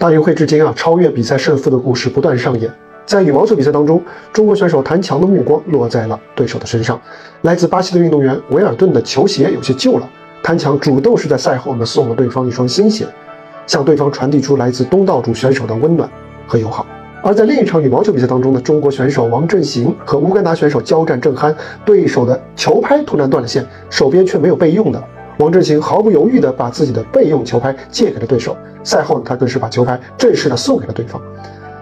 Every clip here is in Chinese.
大运会至今啊，超越比赛胜负的故事不断上演。在羽毛球比赛当中，中国选手谭强的目光落在了对手的身上。来自巴西的运动员维尔顿的球鞋有些旧了，谭强主动是在赛后呢送了对方一双新鞋，向对方传递出来自东道主选手的温暖和友好。而在另一场羽毛球比赛当中呢，中国选手王振行和乌干达选手交战正酣，对手的球拍突然断了线，手边却没有备用的。王振行毫不犹豫地把自己的备用球拍借给了对手。赛后呢，他更是把球拍正式的送给了对方。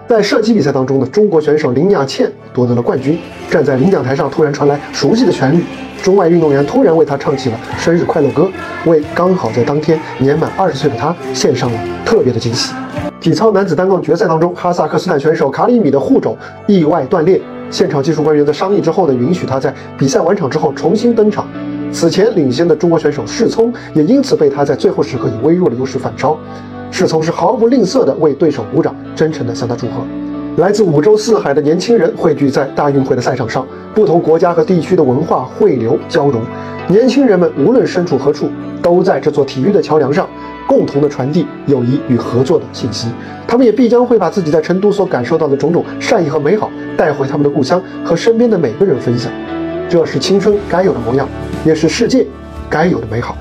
在射击比赛当中呢，中国选手林雅倩夺得了冠军。站在领奖台上，突然传来熟悉的旋律，中外运动员突然为她唱起了生日快乐歌，为刚好在当天年满二十岁的她献上了特别的惊喜。体操男子单杠决赛当中，哈萨克斯坦选手卡里米的护肘意外断裂，现场技术官员在商议之后呢，允许他在比赛完场之后重新登场。此前领先的中国选手世聪也因此被他在最后时刻以微弱的优势反超。世聪是毫不吝啬地为对手鼓掌，真诚地向他祝贺。来自五洲四海的年轻人汇聚在大运会的赛场上，不同国家和地区的文化汇流交融。年轻人们无论身处何处，都在这座体育的桥梁上。共同的传递友谊与合作的信息，他们也必将会把自己在成都所感受到的种种善意和美好带回他们的故乡，和身边的每个人分享。这是青春该有的模样，也是世界该有的美好。